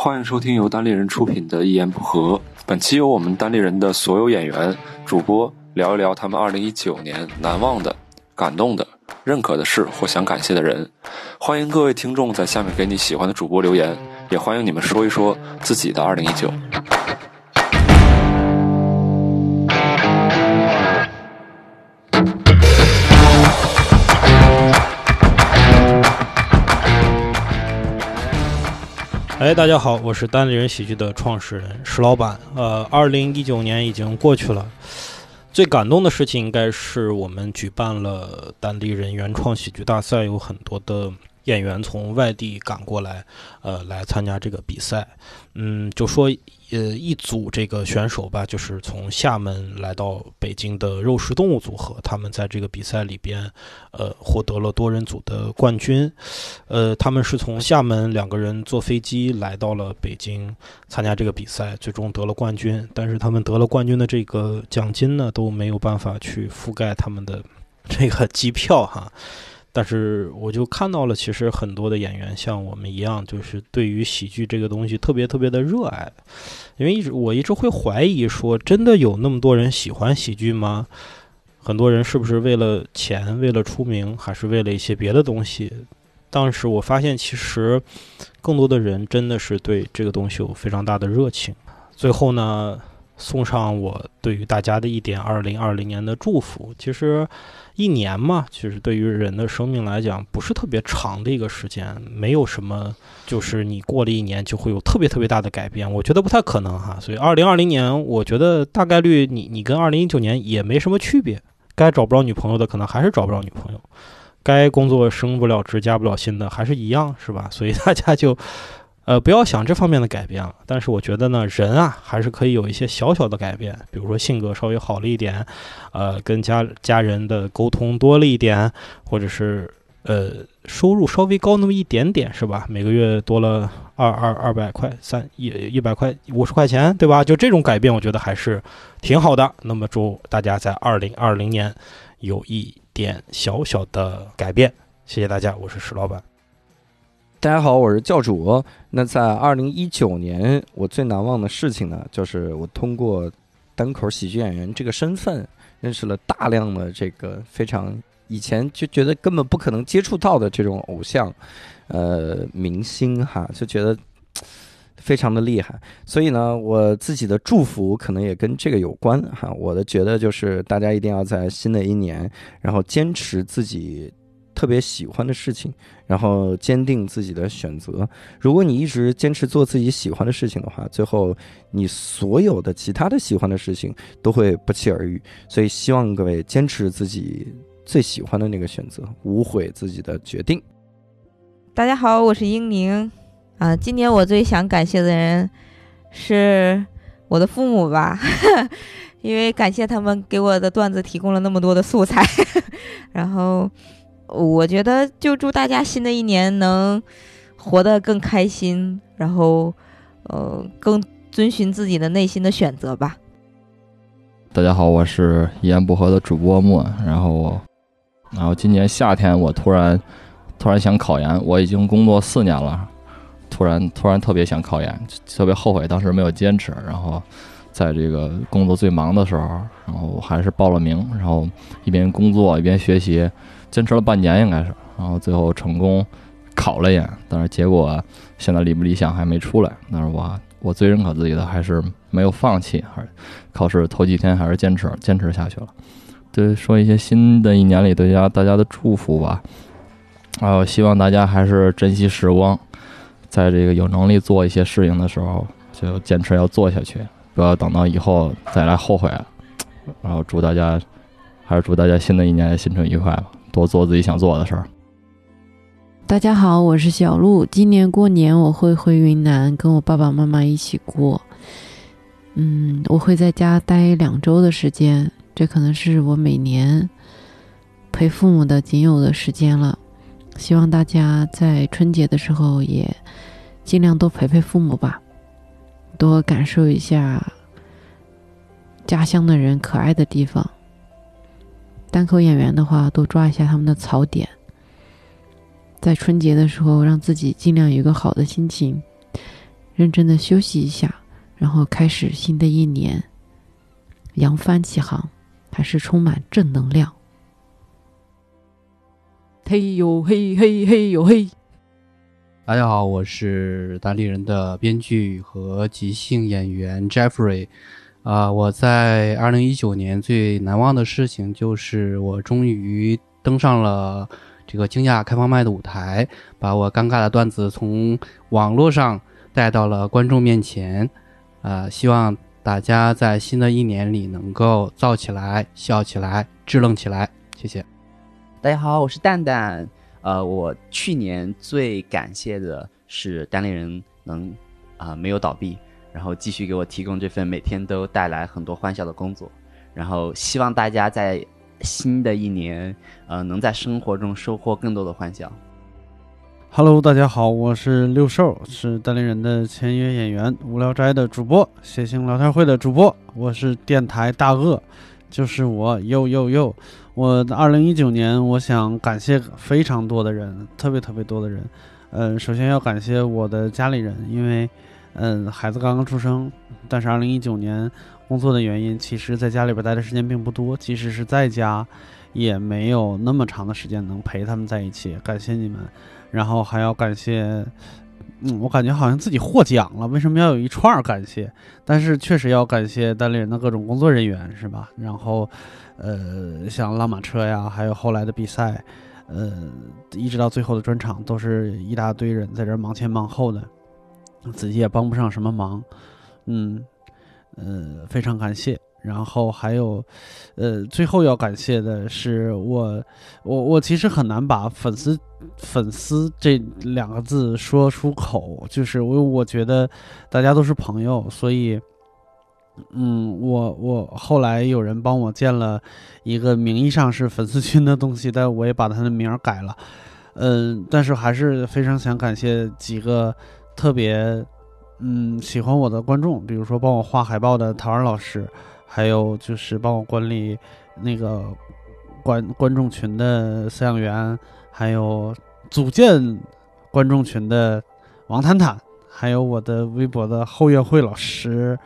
欢迎收听由单立人出品的《一言不合》。本期由我们单立人的所有演员、主播聊一聊他们二零一九年难忘的、感动的、认可的事或想感谢的人。欢迎各位听众在下面给你喜欢的主播留言，也欢迎你们说一说自己的二零一九。哎，大家好，我是单立人喜剧的创始人石老板。呃，二零一九年已经过去了，最感动的事情应该是我们举办了单立人原创喜剧大赛，有很多的演员从外地赶过来，呃，来参加这个比赛。嗯，就说。呃，一组这个选手吧，就是从厦门来到北京的肉食动物组合，他们在这个比赛里边，呃，获得了多人组的冠军。呃，他们是从厦门两个人坐飞机来到了北京参加这个比赛，最终得了冠军。但是他们得了冠军的这个奖金呢，都没有办法去覆盖他们的这个机票哈。但是我就看到了，其实很多的演员像我们一样，就是对于喜剧这个东西特别特别的热爱。因为一直我一直会怀疑说，真的有那么多人喜欢喜剧吗？很多人是不是为了钱、为了出名，还是为了一些别的东西？当时我发现，其实更多的人真的是对这个东西有非常大的热情。最后呢？送上我对于大家的一点二零二零年的祝福。其实，一年嘛，其实对于人的生命来讲，不是特别长的一个时间，没有什么，就是你过了一年就会有特别特别大的改变，我觉得不太可能哈。所以，二零二零年，我觉得大概率你你跟二零一九年也没什么区别。该找不着女朋友的，可能还是找不着女朋友；该工作升不了职、加不了薪的，还是一样，是吧？所以大家就。呃，不要想这方面的改变了。但是我觉得呢，人啊，还是可以有一些小小的改变，比如说性格稍微好了一点，呃，跟家家人的沟通多了一点，或者是呃，收入稍微高那么一点点，是吧？每个月多了二二二百块，三一一百块五十块钱，对吧？就这种改变，我觉得还是挺好的。那么祝大家在二零二零年有一点小小的改变。谢谢大家，我是石老板。大家好，我是教主。那在二零一九年，我最难忘的事情呢，就是我通过单口喜剧演员这个身份，认识了大量的这个非常以前就觉得根本不可能接触到的这种偶像，呃，明星哈，就觉得非常的厉害。所以呢，我自己的祝福可能也跟这个有关哈。我的觉得就是大家一定要在新的一年，然后坚持自己。特别喜欢的事情，然后坚定自己的选择。如果你一直坚持做自己喜欢的事情的话，最后你所有的其他的喜欢的事情都会不期而遇。所以希望各位坚持自己最喜欢的那个选择，无悔自己的决定。大家好，我是英宁啊。今年我最想感谢的人是我的父母吧，因为感谢他们给我的段子提供了那么多的素材，然后。我觉得就祝大家新的一年能活得更开心，然后呃更遵循自己的内心的选择吧。大家好，我是一言不合的主播莫，然后然后今年夏天我突然突然想考研，我已经工作四年了，突然突然特别想考研，特别后悔当时没有坚持，然后在这个工作最忙的时候，然后还是报了名，然后一边工作一边学习。坚持了半年应该是，然后最后成功考了研，但是结果现在理不理想还没出来。但是我我最认可自己的还是没有放弃，还是考试头几天还是坚持坚持下去了。对，说一些新的一年里对家大家的祝福吧。啊，我希望大家还是珍惜时光，在这个有能力做一些事情的时候，就坚持要做下去，不要等到以后再来后悔。然后祝大家，还是祝大家新的一年新春愉快吧。多做自己想做的事儿。大家好，我是小鹿。今年过年我会回云南跟我爸爸妈妈一起过。嗯，我会在家待两周的时间，这可能是我每年陪父母的仅有的时间了。希望大家在春节的时候也尽量多陪陪父母吧，多感受一下家乡的人可爱的地方。单口演员的话，多抓一下他们的槽点，在春节的时候让自己尽量有一个好的心情，认真的休息一下，然后开始新的一年，扬帆起航，还是充满正能量。嘿呦嘿嘿嘿呦嘿！大家好，我是单立人的编剧和即兴演员 Jeffrey。啊，我在二零一九年最难忘的事情就是我终于登上了这个惊讶开放麦的舞台，把我尴尬的段子从网络上带到了观众面前。啊，希望大家在新的一年里能够燥起来、笑起来、支棱起来。谢谢。大家好，我是蛋蛋。呃，我去年最感谢的是单立人能啊、没有倒闭，然后继续给我提供这份每天都带来很多欢笑的工作。然后希望大家在新的一年，呃，能在生活中收获更多的欢笑。Hello，大家好，我是六兽，是单立人的签约演员，无聊斋的主播，谐星聊天会的主播，我是电台大鳄，就是我，又又又，我二零一九年，我想感谢非常多的人，特别特别多的人，嗯、首先要感谢我的家里人，因为，嗯、孩子刚刚出生，但是二零一九年工作的原因，其实在家里边待的时间并不多，即使是在家，也没有那么长的时间能陪他们在一起，感谢你们。然后还要感谢，嗯，我感觉好像自己获奖了，为什么要有一串感谢？但是确实要感谢单立人的各种工作人员，是吧？然后，呃，像拉马车呀，还有后来的比赛，呃，一直到最后的专场，都是一大堆人在这忙前忙后的，自己也帮不上什么忙，嗯，呃，非常感谢。然后还有，呃，最后要感谢的是我，我我其实很难把粉丝粉丝这两个字说出口，就是我我觉得大家都是朋友，所以，嗯，我我后来有人帮我建了一个名义上是粉丝群的东西，但我也把他的名儿改了，嗯，但是还是非常想感谢几个特别嗯喜欢我的观众，比如说帮我画海报的陶然老师，还有就是帮我管理那个观观众群的饲养员。还有组建观众群的王坦坦，还有我的微博的后院会老师，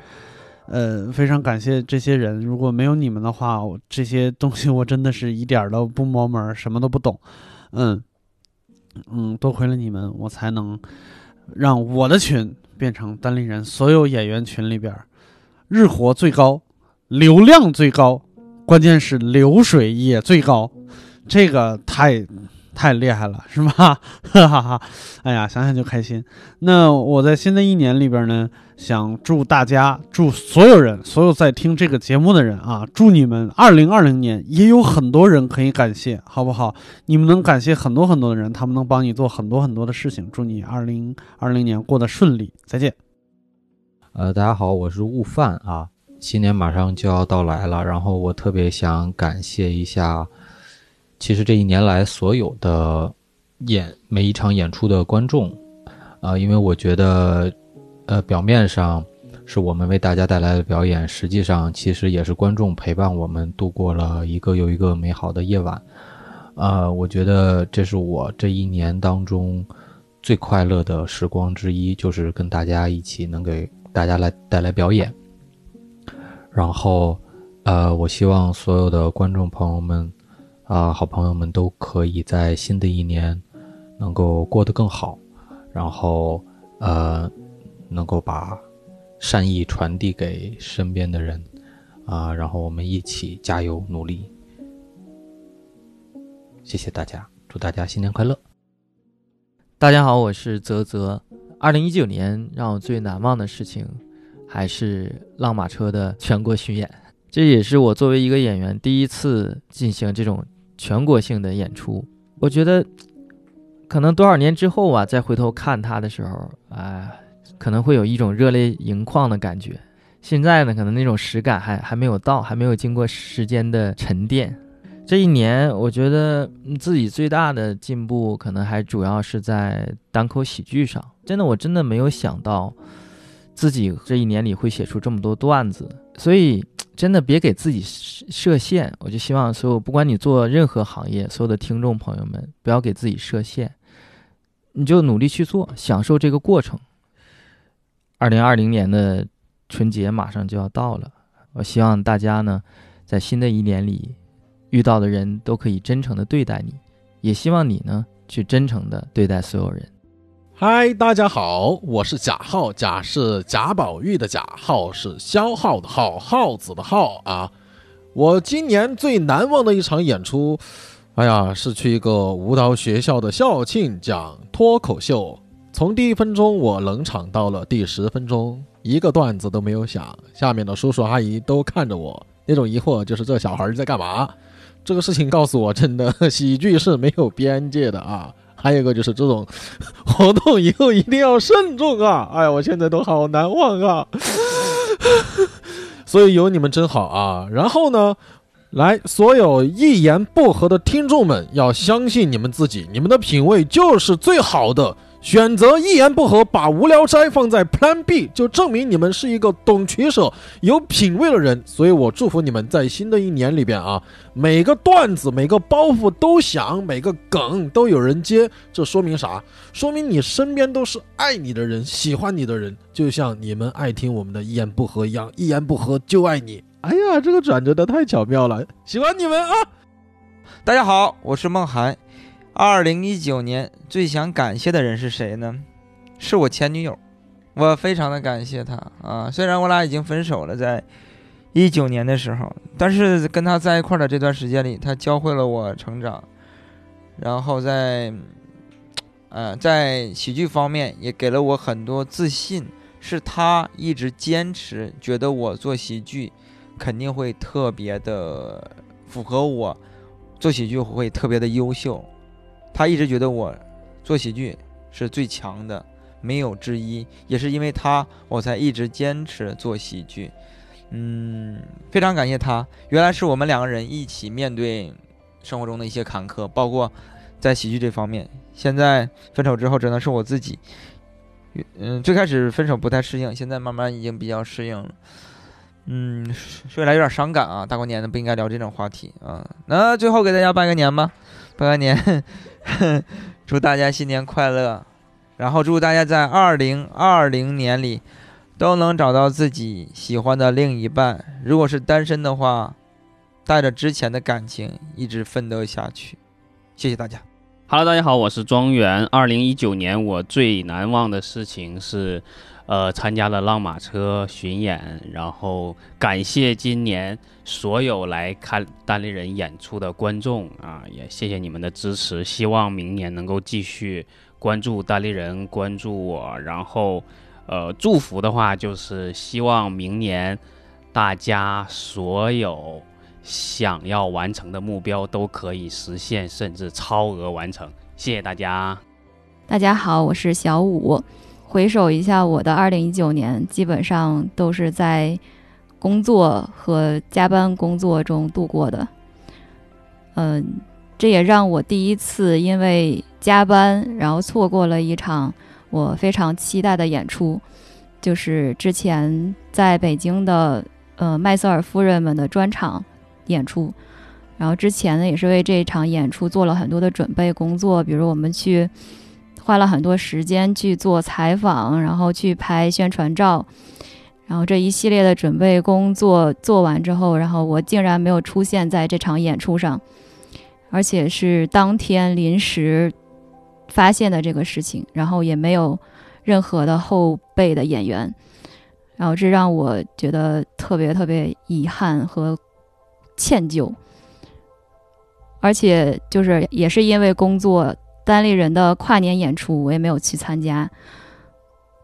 呃，非常感谢这些人。如果没有你们的话，我这些东西我真的是一点都不摸门，什么都不懂。嗯嗯，多亏了你们，我才能让我的群变成单立人所有演员群里边儿日活最高、流量最高，关键是流水也最高。这个太太厉害了，是吧？哈哈哈！哎呀，想想就开心。那我在新的一年里边呢，想祝大家，祝所有人，所有在听这个节目的人啊，祝你们二零二零年也有很多人可以感谢，好不好？你们能感谢很多很多的人，他们能帮你做很多很多的事情。祝你二零二零年过得顺利，再见。呃，大家好，我是悟饭啊。新年马上就要到来了，然后我特别想感谢一下。其实这一年来，所有的演每一场演出的观众，啊、因为我觉得，呃，表面上是我们为大家带来的表演，实际上其实也是观众陪伴我们度过了一个又一个美好的夜晚。呃，我觉得这是我这一年当中最快乐的时光之一，就是跟大家一起能给大家来带来表演。然后，呃，我希望所有的观众朋友们。啊、好朋友们都可以在新的一年能够过得更好，然后呃，能够把善意传递给身边的人啊、然后我们一起加油努力。谢谢大家，祝大家新年快乐！大家好，我是泽泽。二零一九年让我最难忘的事情，还是浪马车的全国巡演。这也是我作为一个演员第一次进行这种全国性的演出。我觉得，可能多少年之后啊，再回头看他的时候，啊、呃，可能会有一种热泪盈眶的感觉。现在呢，可能那种实感还还没有到，还没有经过时间的沉淀。这一年，我觉得自己最大的进步，可能还主要是在单口喜剧上。真的，我真的没有想到，自己这一年里会写出这么多段子，所以。真的别给自己设限，我就希望所有不管你做任何行业，所有的听众朋友们不要给自己设限，你就努力去做，享受这个过程。二零二零年的春节马上就要到了，我希望大家呢，在新的一年里遇到的人都可以真诚的对待你，也希望你呢去真诚的对待所有人。嗨，大家好，我是贾浩，贾是贾宝玉的贾，浩是消耗的耗，耗子的耗啊。我今年最难忘的一场演出，哎呀，是去一个舞蹈学校的校庆讲脱口秀。从第一分钟我冷场到了第十分钟，一个段子都没有想，下面的叔叔阿姨都看着我，那种疑惑就是这小孩在干嘛？这个事情告诉我，真的 喜剧是没有边界的啊。还有一个就是这种活动以后一定要慎重啊！哎呀，我现在都好难忘啊！所以有你们真好啊！然后呢，来，所有一言不合的听众们要相信你们自己，你们的品味就是最好的。选择一言不合把无聊斋放在 Plan B，就证明你们是一个懂取舍、有品位的人。所以我祝福你们在新的一年里边啊，每个段子、每个包袱都响，每个梗都有人接。这说明啥？说明你身边都是爱你的人、喜欢你的人，就像你们爱听我们的一言不合一样，一言不合就爱你。哎呀，这个转折的太巧妙了，喜欢你们啊！大家好，我是梦涵。二零一九年最想感谢的人是谁呢？是我前女友，我非常的感谢她啊。虽然我俩已经分手了，在一九年的时候，但是跟她在一块的这段时间里，她教会了我成长，然后在，呃，在喜剧方面也给了我很多自信。是她一直坚持，觉得我做喜剧肯定会特别的符合我，做喜剧会特别的优秀。他一直觉得我做喜剧是最强的，没有之一。也是因为他，我才一直坚持做喜剧。嗯，非常感谢他。原来是我们两个人一起面对生活中的一些坎坷，包括在喜剧这方面。现在分手之后，只能是我自己。嗯，最开始分手不太适应，现在慢慢已经比较适应了。嗯，说起来有点伤感啊！大过年的不应该聊这种话题啊。那最后给大家拜个年吧，拜个年。祝大家新年快乐，然后祝大家在二零二零年里都能找到自己喜欢的另一半。如果是单身的话，带着之前的感情一直奋斗下去。谢谢大家。Hello，大家好，我是庄园。二零一九年我最难忘的事情是。呃，参加了浪马车巡演，然后感谢今年所有来看单立人演出的观众啊，也谢谢你们的支持，希望明年能够继续关注单立人，关注我，然后呃，祝福的话就是希望明年大家所有想要完成的目标都可以实现，甚至超额完成。谢谢大家。大家好，我是小五。回首一下我的二零一九年，基本上都是在工作和加班工作中度过的。嗯，这也让我第一次因为加班，然后错过了一场我非常期待的演出，就是之前在北京的呃麦瑟尔夫人们的专场演出。然后之前呢，也是为这场演出做了很多的准备工作，比如我们去。花了很多时间去做采访，然后去拍宣传照，然后这一系列的准备工作做完之后，然后我竟然没有出现在这场演出上，而且是当天临时发现的这个事情，然后也没有任何的后备的演员，然后这让我觉得特别特别遗憾和歉疚，而且就是也是因为工作。单立人的跨年演出，我也没有去参加。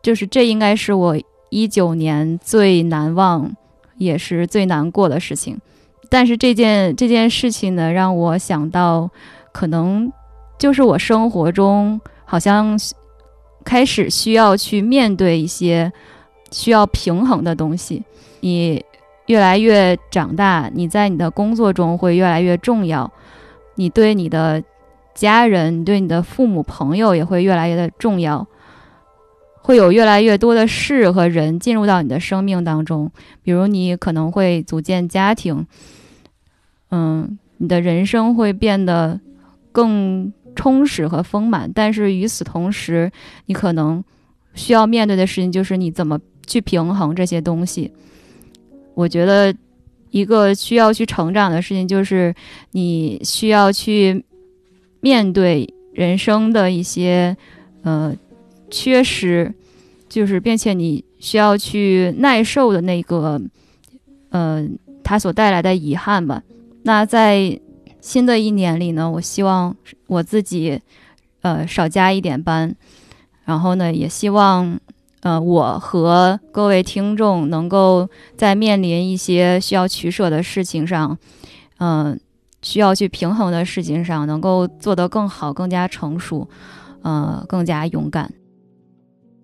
就是这应该是我一九年最难忘，也是最难过的事情。但是这件这件事情呢，让我想到，可能就是我生活中好像开始需要去面对一些需要平衡的东西。你越来越长大，你在你的工作中会越来越重要。你对你的。家人你对你的父母、朋友也会越来越的重要，会有越来越多的事和人进入到你的生命当中。比如，你可能会组建家庭，嗯，你的人生会变得更充实和丰满。但是与此同时，你可能需要面对的事情就是你怎么去平衡这些东西。我觉得一个需要去成长的事情就是你需要去面对人生的一些呃缺失，就是并且你需要去耐受的那个呃它所带来的遗憾吧。那在新的一年里呢，我希望我自己呃少加一点班，然后呢，也希望呃我和各位听众能够在面临一些需要取舍的事情上，嗯、需要去平衡的事情上，能够做得更好、更加成熟，呃，更加勇敢。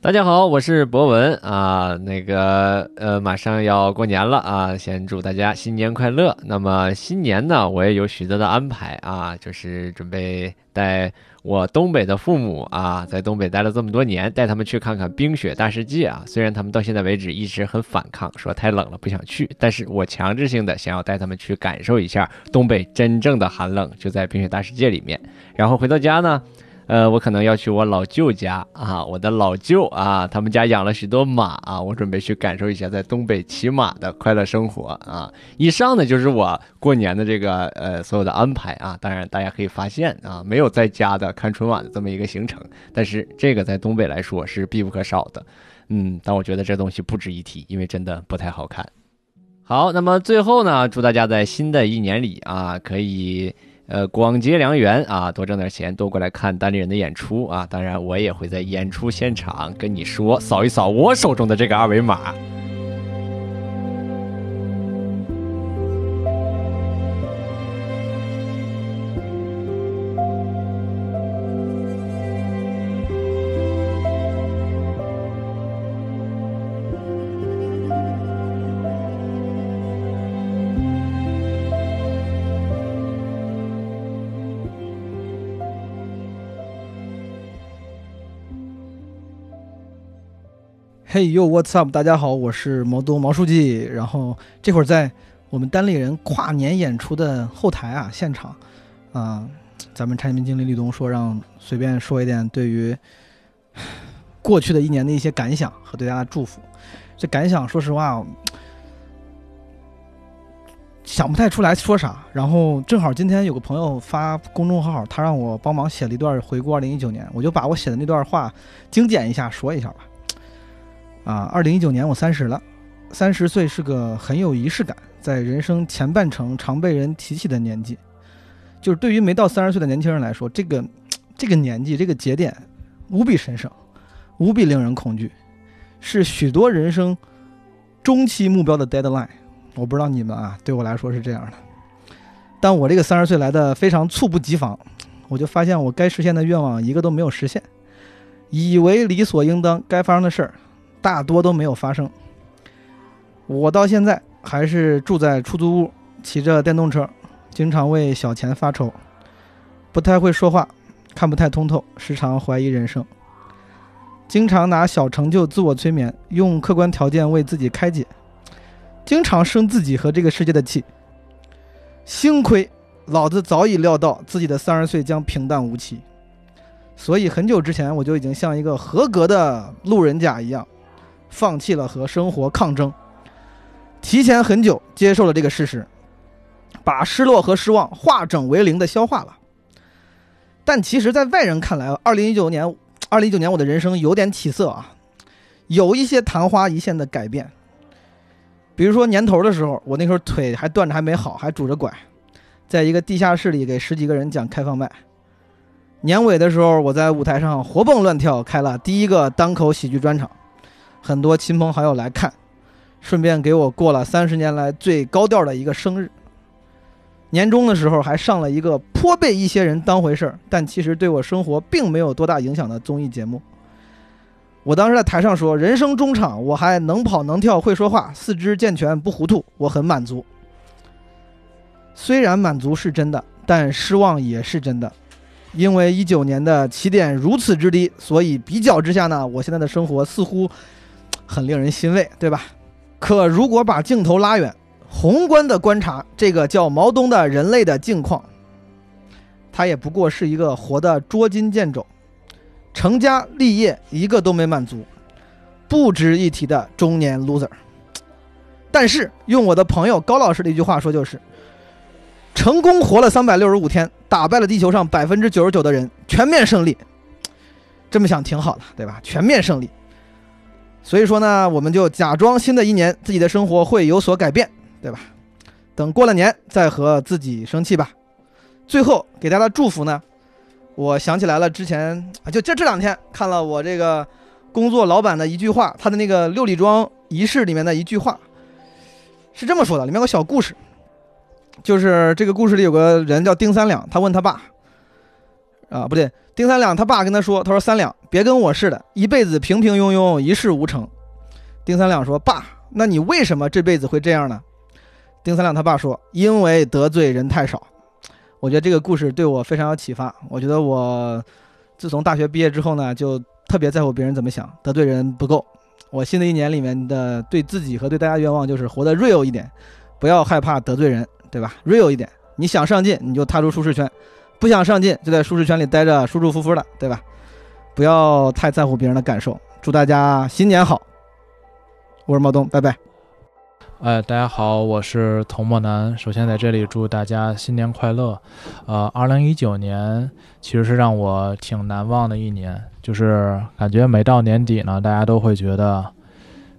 大家好，我是博文啊，那个呃，马上要过年了啊，先祝大家新年快乐。那么新年呢，我也有许多的安排啊，就是准备带我东北的父母啊，在东北待了这么多年，带他们去看看冰雪大世界啊。虽然他们到现在为止一直很反抗，说太冷了不想去，但是我强制性的想要带他们去感受一下东北真正的寒冷，就在冰雪大世界里面。然后回到家呢。呃，我可能要去我老舅家啊，我的老舅啊，他们家养了许多马啊，我准备去感受一下在东北骑马的快乐生活啊。以上呢就是我过年的这个呃所有的安排啊，当然大家可以发现啊，没有在家的看春晚的这么一个行程，但是这个在东北来说是必不可少的。嗯，但我觉得这东西不值一提，因为真的不太好看。好，那么最后呢，祝大家在新的一年里啊，可以。呃，广结良缘啊，多挣点钱，多过来看单立人的演出啊！当然，我也会在演出现场跟你说，扫一扫我手中的这个二维码。嘿呦，What's up？大家好，我是毛东毛书记。然后这会儿在我们单立人跨年演出的后台啊，现场啊、咱们产品经理李东说让随便说一点对于过去的一年的一些感想和对大家的祝福。这感想，说实话，想不太出来说啥。然后正好今天有个朋友发公众号，他让我帮忙写了一段回顾二零一九年，我就把我写的那段话精简一下说一下吧。啊，二零一九年我三十了，三十岁是个很有仪式感，在人生前半程常被人提起的年纪。就是对于没到三十岁的年轻人来说，这个这个年纪这个节点无比神圣，无比令人恐惧，是许多人生中期目标的 deadline。我不知道你们啊，对我来说是这样的。但我这个三十岁来的非常猝不及防，我就发现我该实现的愿望一个都没有实现，以为理所应当该发生的事儿。大多都没有发生。我到现在还是住在出租屋，骑着电动车，经常为小钱发愁，不太会说话，看不太通透，时常怀疑人生，经常拿小成就自我催眠，用客观条件为自己开解，经常生自己和这个世界的气。幸亏老子早已料到自己的三十岁将平淡无奇，所以很久之前我就已经像一个合格的路人甲一样。放弃了和生活抗争，提前很久接受了这个事实，把失落和失望化整为零的消化了。但其实，在外人看来，二零一九年，二零一九年我的人生有点起色啊，有一些昙花一现的改变。比如说年头的时候，我那时候腿还断着还没好，还拄着拐，在一个地下室里给十几个人讲开放麦。年尾的时候，我在舞台上活蹦乱跳，开了第一个单口喜剧专场。很多亲朋好友来看，顺便给我过了三十年来最高调的一个生日。年终的时候还上了一个颇被一些人当回事儿，但其实对我生活并没有多大影响的综艺节目。我当时在台上说：“人生中场，我还能跑能跳会说话，四肢健全不糊涂，我很满足。”虽然满足是真的，但失望也是真的。因为一九年的起点如此之低，所以比较之下呢，我现在的生活似乎。很令人欣慰，对吧？可如果把镜头拉远，宏观的观察这个叫毛东的人类的境况，他也不过是一个活得捉襟见肘，成家立业一个都没满足，不值一提的中年 loser。但是用我的朋友高老师的一句话说，就是成功活了三百六十五天，打败了地球上百分之九十九的人，全面胜利。这么想挺好的，对吧？全面胜利。所以说呢，我们就假装新的一年自己的生活会有所改变，对吧？等过了年再和自己生气吧。最后给大家的祝福呢，我想起来了，之前啊，就这这两天看了我这个工作老板的一句话，他的那个六里庄仪式里面的一句话，是这么说的，里面有个小故事，就是这个故事里有个人叫丁三两，他问他爸，啊不对，丁三两他爸跟他说，他说三两别跟我似的，一辈子平平庸庸，一事无成。丁三两说，爸，那你为什么这辈子会这样呢？丁三两他爸说，因为得罪人太少。我觉得这个故事对我非常有启发。我觉得我自从大学毕业之后呢，就特别在乎别人怎么想，得罪人不够。我新的一年里面的对自己和对大家愿望就是活得 real 一点，不要害怕得罪人，对吧？real 一点，你想上进你就踏出舒适圈，不想上进就在舒适圈里待着，舒舒服服的，对吧？不要太在乎别人的感受。祝大家新年好！我是毛东，拜拜。哎，大家好，我是童墨南。首先在这里祝大家新年快乐。呃，二零一九年其实是让我挺难忘的一年，就是感觉每到年底呢，大家都会觉得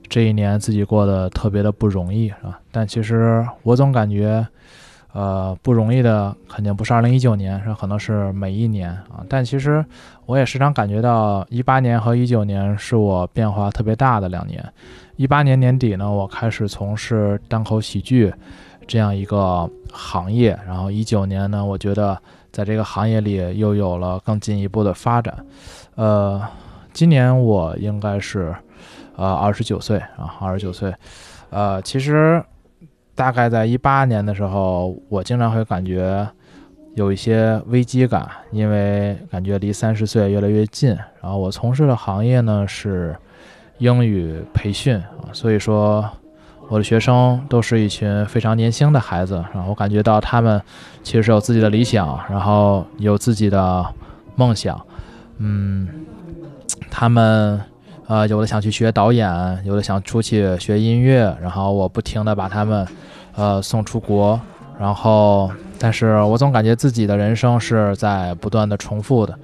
这一年自己过得特别的不容易，是吧？但其实我总感觉，呃，不容易的肯定不是二零一九年，是可能是每一年啊。但其实我也时常感觉到，一八年和一九年是我变化特别大的两年。一八年年底呢，我开始从事单口喜剧这样一个行业，然后一九年呢，我觉得在这个行业里又有了更进一步的发展。呃，今年我应该是呃二十九岁啊，二十九岁。呃，其实大概在一八年的时候，我经常会感觉有一些危机感，因为感觉离三十岁越来越近。然后我从事的行业呢是。英语培训啊，所以说我的学生都是一群非常年轻的孩子，然后我感觉到他们其实是有自己的理想，然后有自己的梦想，嗯，他们呃有的想去学导演，有的想出去学音乐，然后我不停的把他们呃送出国，然后但是我总感觉自己的人生是在不断的重复的。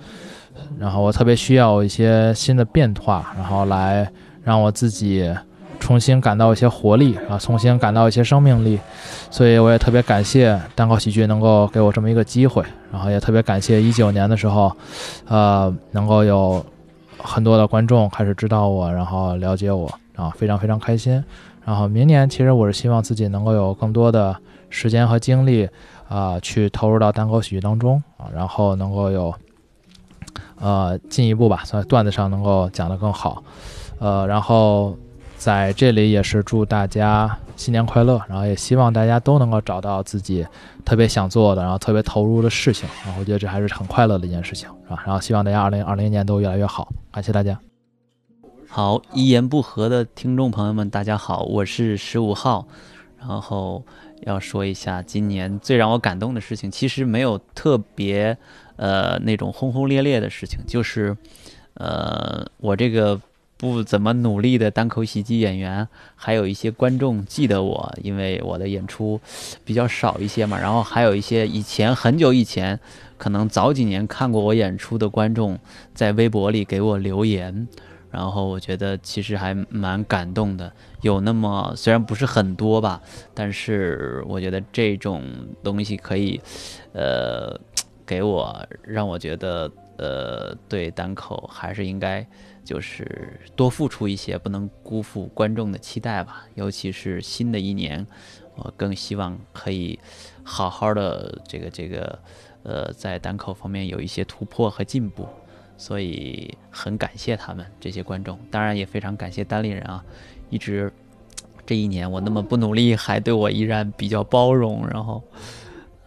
然后我特别需要一些新的变化，然后来让我自己重新感到一些活力啊，重新感到一些生命力。所以我也特别感谢单口喜剧能够给我这么一个机会，然后也特别感谢一九年的时候，呃，能够有很多的观众开始知道我，然后了解我，啊非常非常开心。然后明年其实我是希望自己能够有更多的时间和精力啊，去投入到单口喜剧当中啊，然后能够有。呃，进一步吧，在段子上能够讲得更好，呃，然后在这里也是祝大家新年快乐，然后也希望大家都能够找到自己特别想做的，然后特别投入的事情，然后我觉得这还是很快乐的一件事情，是吧？然后希望大家二零二零年都越来越好，感谢大家。好，一言不合的听众朋友们，大家好，我是十五号，然后要说一下今年最让我感动的事情，其实没有特别。呃，那种轰轰烈烈的事情，就是，呃，我这个不怎么努力的单口喜剧演员，还有一些观众记得我，因为我的演出比较少一些嘛。然后还有一些以前很久以前，可能早几年看过我演出的观众，在微博里给我留言，然后我觉得其实还蛮感动的。有那么虽然不是很多吧，但是我觉得这种东西可以，呃。给我让我觉得，呃，对单口还是应该就是多付出一些，不能辜负观众的期待吧。尤其是新的一年，我更希望可以好好的这个这个，呃，在单口方面有一些突破和进步。所以很感谢他们这些观众，当然也非常感谢单立人啊，一直这一年我那么不努力，还对我依然比较包容，然后。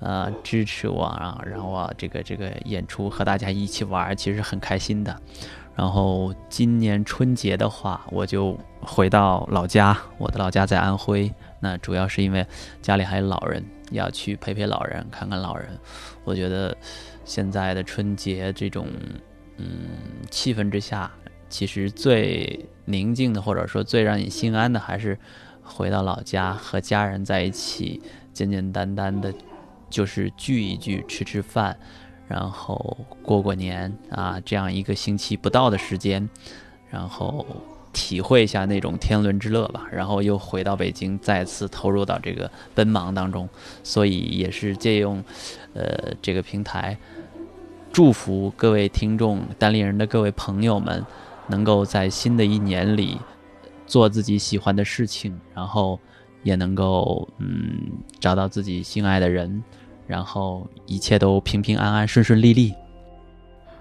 呃，支持我啊，然后我这个这个演出和大家一起玩，其实很开心的。然后今年春节的话，我就回到老家，我的老家在安徽。那主要是因为家里还有老人，要去陪陪老人，看看老人。我觉得现在的春节这种嗯气氛之下，其实最宁静的，或者说最让你心安的，还是回到老家和家人在一起，简简单单的，就是聚一聚，吃吃饭，然后过过年啊，这样一个星期不到的时间，然后体会一下那种天伦之乐吧。然后又回到北京，再次投入到这个奔忙当中，所以也是借用，呃，这个平台。祝福各位听众、单立人的各位朋友们，能够在新的一年里做自己喜欢的事情，然后也能够嗯找到自己心爱的人，然后一切都平平安安、顺顺利利。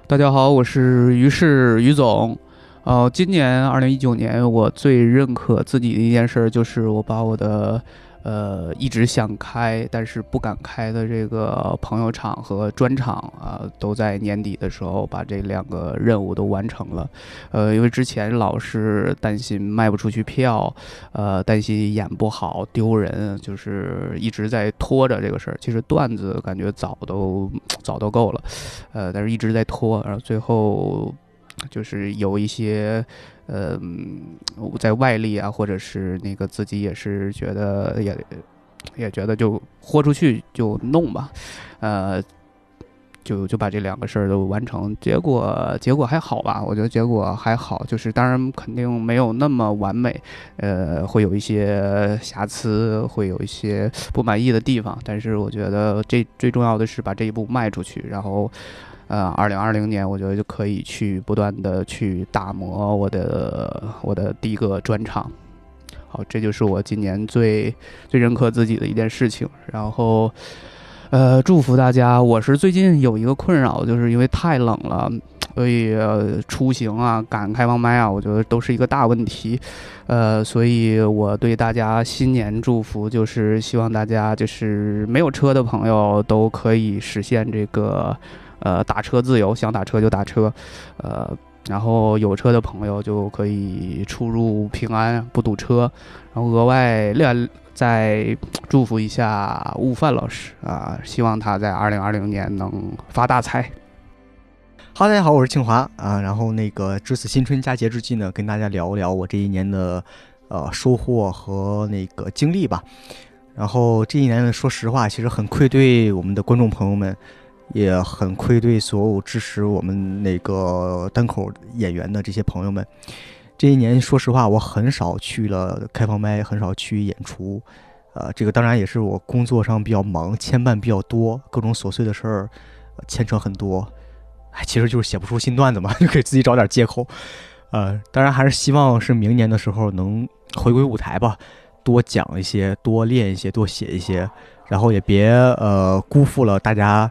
大家好，我是于适于总。呃，今年二零一九年，我最认可自己的一件事就是我把我的。呃，一直想开但是不敢开的这个朋友场和专场啊，都在年底的时候把这两个任务都完成了。呃，因为之前老是担心卖不出去票，呃，担心演不好丢人，就是一直在拖着这个事儿。其实段子感觉早都早都够了，呃，但是一直在拖，然后最后就是有一些。呃，在外力啊，或者是那个自己也是觉得也也觉得就豁出去就弄吧，呃，就就把这两个事儿都完成，结果结果还好吧？我觉得结果还好，就是当然肯定没有那么完美，呃，会有一些瑕疵，会有一些不满意的地方，但是我觉得这最重要的是把这一步迈出去，然后。呃，二零二零年，我觉得就可以去不断的去打磨我的我的第一个专场。好，这就是我今年最最认可自己的一件事情。然后，呃，祝福大家。我是最近有一个困扰，就是因为太冷了，所以出行啊、赶开放麦啊，我觉得都是一个大问题。呃，所以我对大家新年祝福，就是希望大家就是没有车的朋友都可以实现这个。呃，打车自由，想打车就打车，呃，然后有车的朋友就可以出入平安，不堵车。然后额外再祝福一下悟饭老师啊，希望他在二零二零年能发大财。哈，大家好，我是庆华啊。然后那个值此新春佳节之际呢，跟大家聊一聊我这一年的呃收获和那个经历吧。然后这一年呢，说实话，其实很愧对我们的观众朋友们。也很愧对所有支持我们那个单口演员的这些朋友们。这一年，说实话，我很少去了开放麦，很少去演出。呃，这个当然也是我工作上比较忙，牵绊比较多，各种琐碎的事儿牵扯很多。哎，其实就是写不出新段子嘛，就给自己找点借口。呃，当然还是希望是明年的时候能回归舞台吧，多讲一些，多练一些，多写一些，然后也别呃辜负了大家。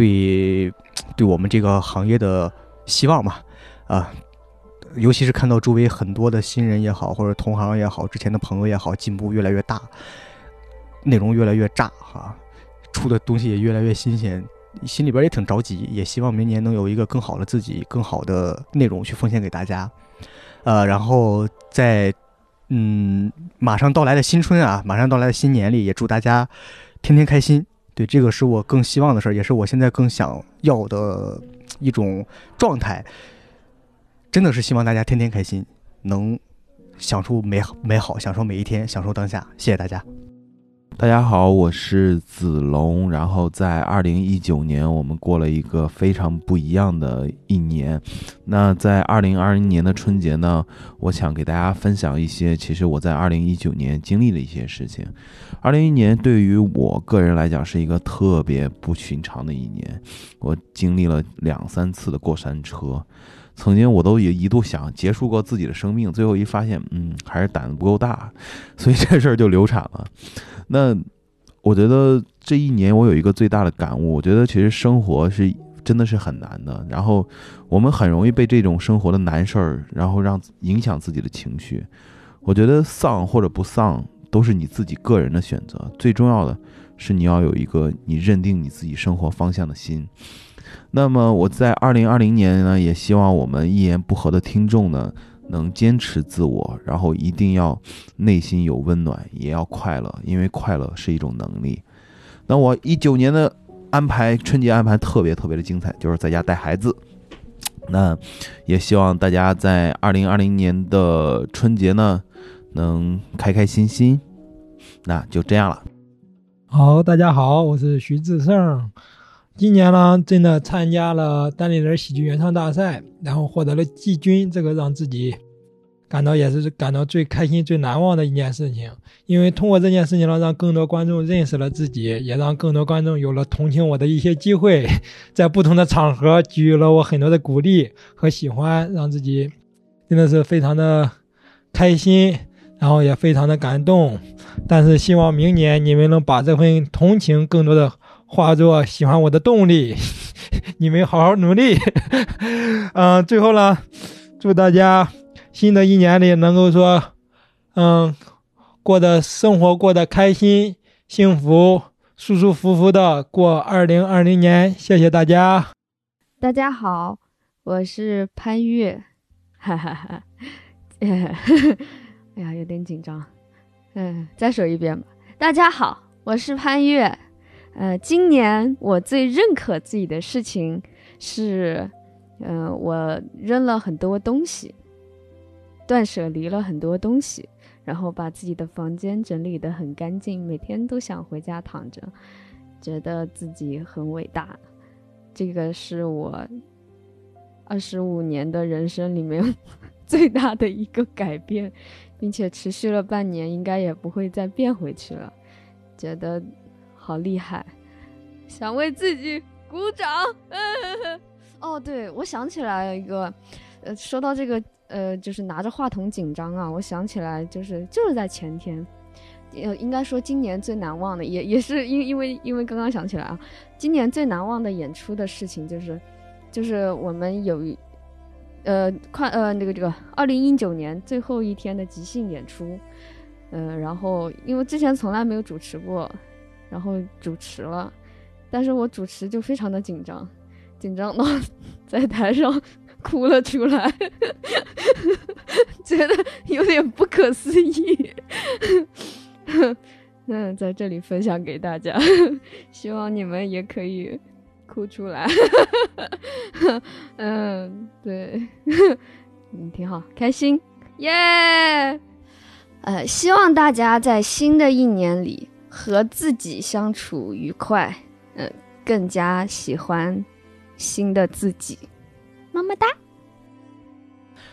对，对我们这个行业的希望嘛，啊，尤其是看到周围很多的新人也好，或者同行也好，之前的朋友也好，进步越来越大，内容越来越炸哈，出的东西也越来越新鲜，心里边也挺着急，也希望明年能有一个更好的自己，更好的内容去奉献给大家，呃，然后在嗯马上到来的新春啊，马上到来的新年里，也祝大家天天开心。对，这个是我更希望的事儿，也是我现在更想要的一种状态。真的是希望大家天天开心，能享受美好美好，享受每一天，享受当下。谢谢大家。大家好，我是子龙。然后在二零一九年，我们过了一个非常不一样的一年。那在二零二零年的春节呢，我想给大家分享一些，其实我在二零一九年经历的一些事情。二零一年对于我个人来讲是一个特别不寻常的一年，我经历了两三次的过山车。曾经我都也一度想结束过自己的生命，最后一发现，嗯，还是胆子不够大，所以这事儿就流产了。那我觉得这一年我有一个最大的感悟，我觉得其实生活是真的是很难的，然后我们很容易被这种生活的难事儿，然后让影响自己的情绪。我觉得丧或者不丧都是你自己个人的选择，最重要的是你要有一个你认定你自己生活方向的心。那么我在二零二零年呢，也希望我们一言不合的听众呢，能坚持自我，然后一定要内心有温暖，也要快乐，因为快乐是一种能力。那我一九年的安排春节安排特别特别的精彩，就是在家带孩子。那也希望大家在二零二零年的春节呢，能开开心心。那就这样了。好，大家好，我是徐志胜。今年呢，真的参加了单立人喜剧原创大赛，然后获得了季军，这个让自己感到也是感到最开心、最难忘的一件事情。因为通过这件事情呢，让更多观众认识了自己，也让更多观众有了同情我的一些机会，在不同的场合给予了我很多的鼓励和喜欢，让自己真的是非常的开心。然后也非常的感动，但是希望明年你们能把这份同情更多的化作喜欢我的动力，你们好好努力。嗯，最后呢，祝大家新的一年里能够说，嗯，过得生活过得开心、幸福、舒舒服服的过二零二零年。谢谢大家。大家好，我是潘越，哈哈哈。哎呀，有点紧张，嗯，再说一遍吧。大家好，我是潘越。呃，今年我最认可自己的事情是，嗯，我扔了很多东西，断舍离了很多东西，然后把自己的房间整理得很干净，每天都想回家躺着，觉得自己很伟大。这个是我二十五年的人生里面 最大的一个改变。并且持续了半年，应该也不会再变回去了。觉得好厉害，想为自己鼓掌。哦，对，我想起来一个，呃，说到这个，呃，就是拿着话筒紧张啊，我想起来，就是就是在前天，呃，应该说今年最难忘的，也也是因因为因为刚刚想起来啊，今年最难忘的演出的事情就是，就是我们有。呃，快呃，那个这个，二零一九年最后一天的即兴演出，呃，然后因为之前从来没有主持过，然后主持了，但是我主持就非常的紧张，紧张到 在台上 哭了出来，觉得有点不可思议，嗯，在这里分享给大家，希望你们也可以。哭出来，嗯，对，嗯，挺好，开心，耶！呃，希望大家在新的一年里和自己相处愉快，嗯，更加喜欢新的自己，么么哒！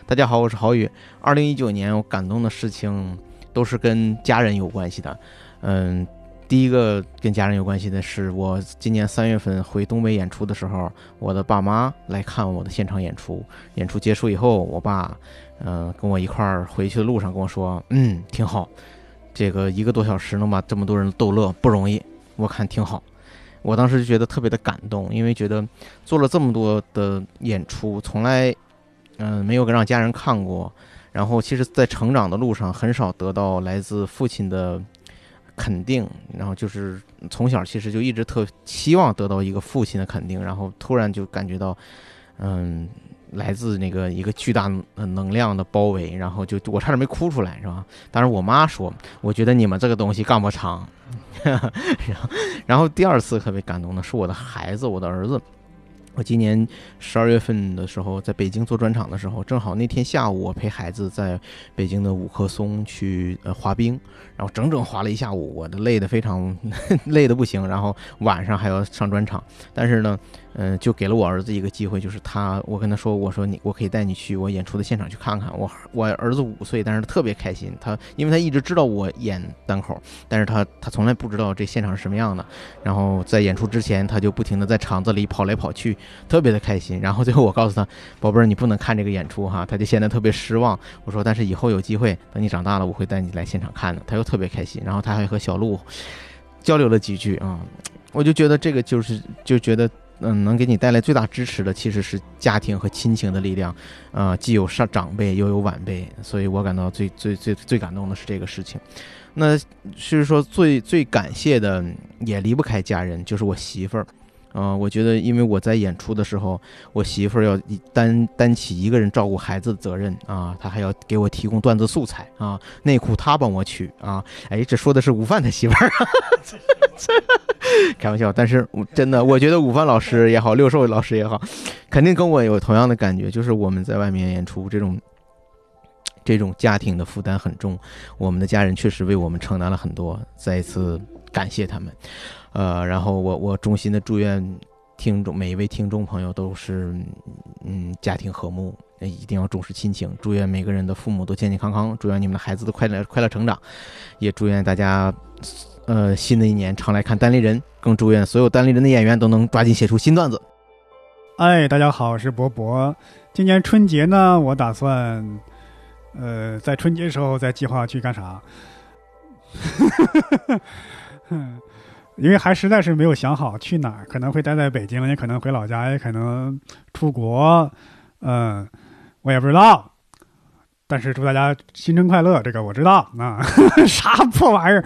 大家好，我是郝宇。二零一九年我感动的事情都是跟家人有关系的，嗯。第一个跟家人有关系的是，我今年三月份回东北演出的时候，我的爸妈来看我的现场演出。演出结束以后，我爸，嗯，跟我一块儿回去的路上跟我说：“嗯，挺好，这个一个多小时能把这么多人逗乐不容易，我看挺好。”我当时就觉得特别的感动，因为觉得做了这么多的演出，从来，嗯，没有让家人看过。然后，其实，在成长的路上，很少得到来自父亲的。肯定，然后就是从小其实就一直特希望得到一个父亲的肯定，然后突然就感觉到，嗯，来自那个一个巨大能量的包围，然后就我差点没哭出来，是吧？当然我妈说，我觉得你们这个东西干不长。然后，然后第二次特别感动的是我的孩子，我的儿子。我今年十二月份的时候，在北京做专场的时候，正好那天下午，我陪孩子在北京的五棵松去呃滑冰，然后整整滑了一下午，我的累得非常 累得不行，然后晚上还要上专场，但是呢。嗯，就给了我儿子一个机会，就是他，我跟他说，我说你，我可以带你去我演出的现场去看看。我我儿子五岁，但是特别开心。他因为他一直知道我演单口，但是他他从来不知道这现场是什么样的。然后在演出之前，他就不停的在场子里跑来跑去，特别的开心。然后最后我告诉他，宝贝儿，你不能看这个演出哈。他就现在特别失望。我说，但是以后有机会，等你长大了，我会带你来现场看的。他又特别开心。然后他还和小鹿交流了几句啊，我就觉得这个就是就觉得。嗯，能给你带来最大支持的其实是家庭和亲情的力量，啊，既有上长辈又有晚辈，所以我感到最最最最感动的是这个事情。那是说最最感谢的也离不开家人，就是我媳妇儿。啊、我觉得因为我在演出的时候，我媳妇儿要担担起一个人照顾孩子的责任啊，她还要给我提供段子素材啊，内裤她帮我取啊，哎，这说的是午饭的媳妇儿，开玩笑，但是我真的，我觉得午饭老师也好，六兽老师也好，肯定跟我有同样的感觉，就是我们在外面演出这种。这种家庭的负担很重，我们的家人确实为我们承担了很多，再一次感谢他们。呃，然后我我衷心的祝愿听众每一位听众朋友都是嗯家庭和睦，一定要重视亲情。祝愿每个人的父母都健健康康，祝愿你们的孩子都快乐快乐成长，也祝愿大家呃新的一年常来看单立人，更祝愿所有单立人的演员都能抓紧写出新段子。哎，大家好，我是博博。今年春节呢，我打算，呃，在春节时候再计划去干啥？因为还实在是没有想好去哪儿，可能会待在北京，也可能回老家，也可能出国，嗯，我也不知道。但是祝大家新春快乐，这个我知道啊，啥破玩意儿，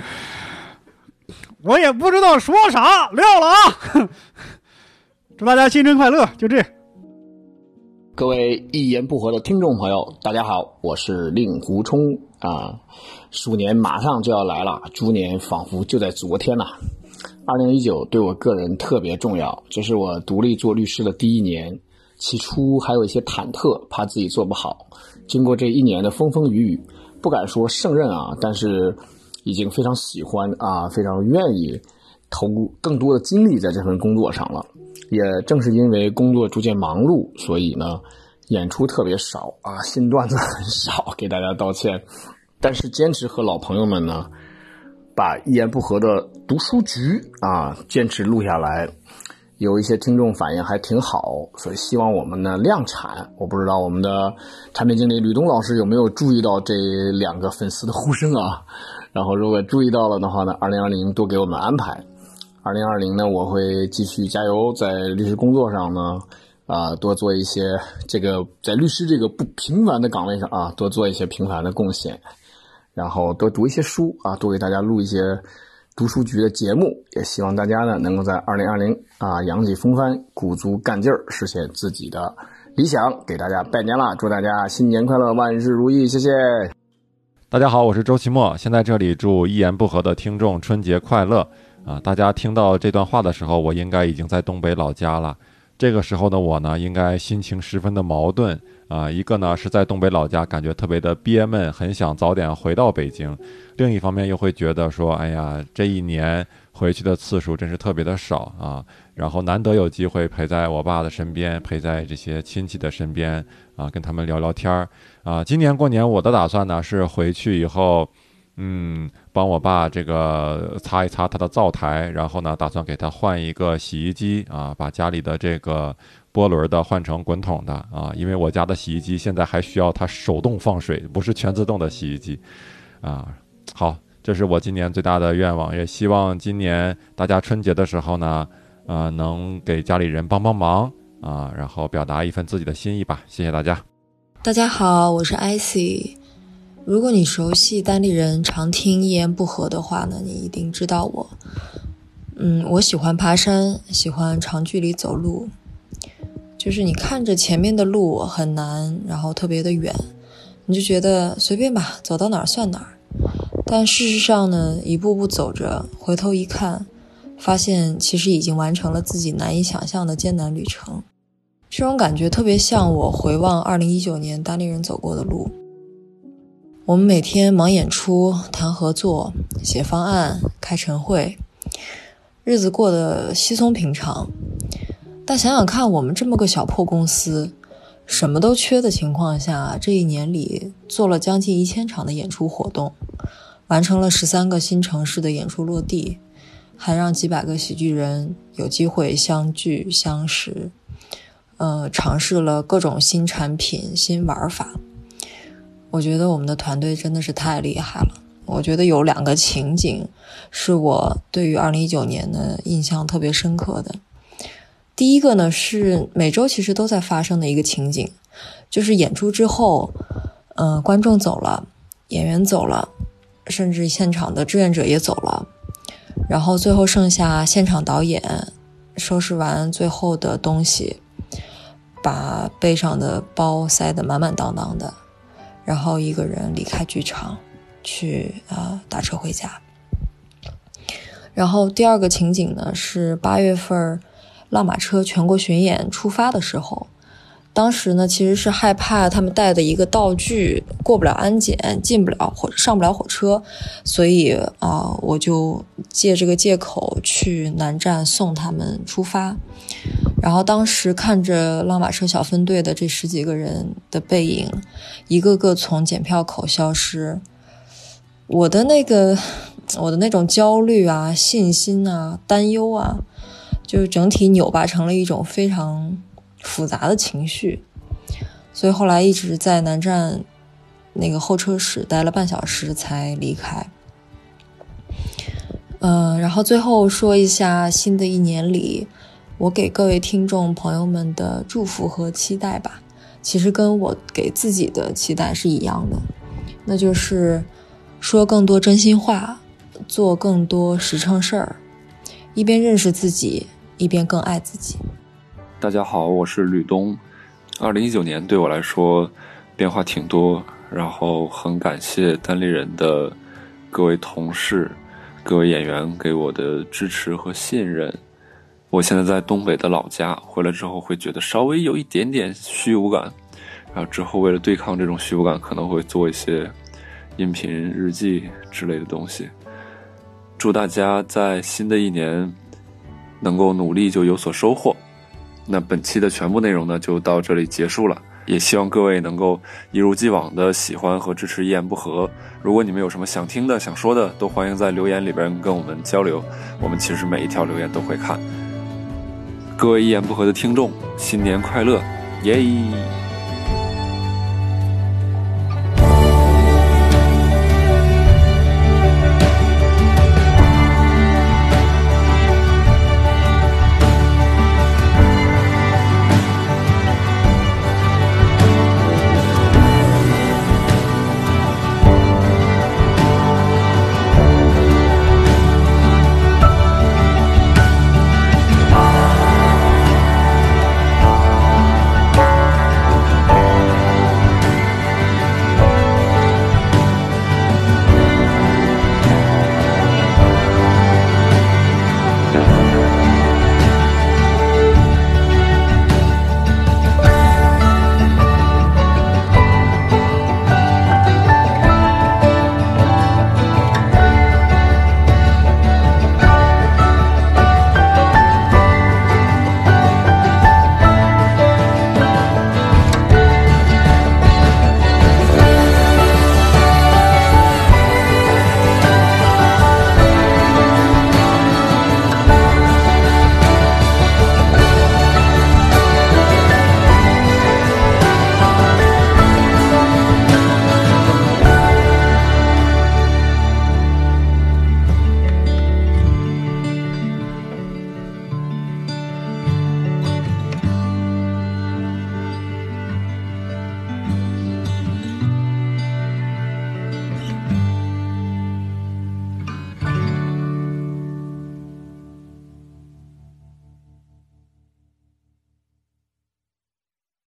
我也不知道说啥，撂了啊。祝大家新春快乐，就这。各位一言不合的听众朋友，大家好，我是令狐冲啊。鼠年马上就要来了，猪年仿佛就在昨天呐、二零一九对我个人特别重要，这是我独立做律师的第一年，起初还有一些忐忑，怕自己做不好。经过这一年的风风雨雨，不敢说胜任啊，但是已经非常喜欢啊，非常愿意投更多的精力在这份工作上了。也正是因为工作逐渐忙碌，所以呢，演出特别少啊，新段子很少，给大家道歉。但是坚持和老朋友们呢，把一言不合的读书局啊坚持录下来，有一些听众反应还挺好，所以希望我们呢量产。我不知道我们的产品经理吕东老师有没有注意到这两个粉丝的呼声啊？然后如果注意到了的话呢，二零二零多给我们安排。二零二零呢，我会继续加油，在律师工作上呢，啊、多做一些这个在律师这个不平凡的岗位上啊，多做一些平凡的贡献，然后多读一些书啊，多给大家录一些读书局的节目，也希望大家呢能够在二零二零啊扬起风帆，鼓足干劲儿，实现自己的理想，给大家拜年啦！祝大家新年快乐，万事如意，谢谢。大家好，我是周奇墨，先在这里祝一言不合的听众春节快乐啊！大家听到这段话的时候，我应该已经在东北老家了。这个时候的我呢，应该心情十分的矛盾啊。一个呢是在东北老家，感觉特别的憋闷，很想早点回到北京；另一方面又会觉得说，哎呀，这一年回去的次数真是特别的少啊。然后难得有机会陪在我爸的身边，陪在这些亲戚的身边啊，跟他们聊聊天儿啊。今年过年我的打算呢是回去以后，嗯，帮我爸这个擦一擦他的灶台，然后呢，打算给他换一个洗衣机啊，把家里的这个波轮的换成滚筒的啊，因为我家的洗衣机现在还需要它手动放水，不是全自动的洗衣机啊。好，这是我今年最大的愿望，也希望今年大家春节的时候呢，呃，能给家里人帮帮忙啊，然后表达一份自己的心意吧。谢谢大家。大家好，我是 icy。如果你熟悉单立人，常听一言不合的话呢，你一定知道我。嗯，我喜欢爬山，喜欢长距离走路。就是你看着前面的路很难，然后特别的远，你就觉得随便吧，走到哪儿算哪儿。但事实上呢，一步步走着，回头一看，发现其实已经完成了自己难以想象的艰难旅程。这种感觉特别像我回望2019年单立人走过的路。我们每天忙演出、谈合作、写方案、开晨会，日子过得稀松平常。但想想看，我们这么个小破公司，什么都缺的情况下，这一年里做了将近一千场的演出活动，完成了十三个新城市的演出落地，还让几百个喜剧人有机会相聚相识。呃，尝试了各种新产品、新玩法。我觉得我们的团队真的是太厉害了。我觉得有两个情景是我对于2019年的印象特别深刻的。第一个呢是每周其实都在发生的一个情景，就是演出之后，呃，观众走了，演员走了，甚至现场的志愿者也走了，然后最后剩下现场导演、收拾完最后的东西，把背上的包塞得满满当当的，然后一个人离开剧场，去呃打车回家。然后第二个情景呢是八月份浪马车全国巡演出发的时候，当时呢其实是害怕他们带的一个道具过不了安检，进不了火上不了火车，所以啊、我就借这个借口去南站送他们出发。然后当时看着浪马车小分队的这十几个人的背影，一个个从检票口消失，我的那个我的那种焦虑啊、信心啊、担忧啊，就整体扭巴成了一种非常复杂的情绪。所以后来一直在南站那个候车室待了半小时才离开。嗯、然后最后说一下新的一年里，我给各位听众朋友们的祝福和期待吧。其实跟我给自己的期待是一样的，那就是说更多真心话，做更多实诚事儿，一边认识自己，一边更爱自己。大家好，我是吕东。二零一九年对我来说变化挺多，然后很感谢单立人的各位同事、各位演员给我的支持和信任。我现在在东北的老家，回来之后会觉得稍微有一点点虚无感，然后之后为了对抗这种虚无感，可能会做一些音频日记之类的东西。祝大家在新的一年能够努力就有所收获。那本期的全部内容呢，就到这里结束了。也希望各位能够一如既往的喜欢和支持一言不合。如果你们有什么想听的、想说的，都欢迎在留言里边跟我们交流。我们其实每一条留言都会看。各位一言不合的听众，新年快乐，耶！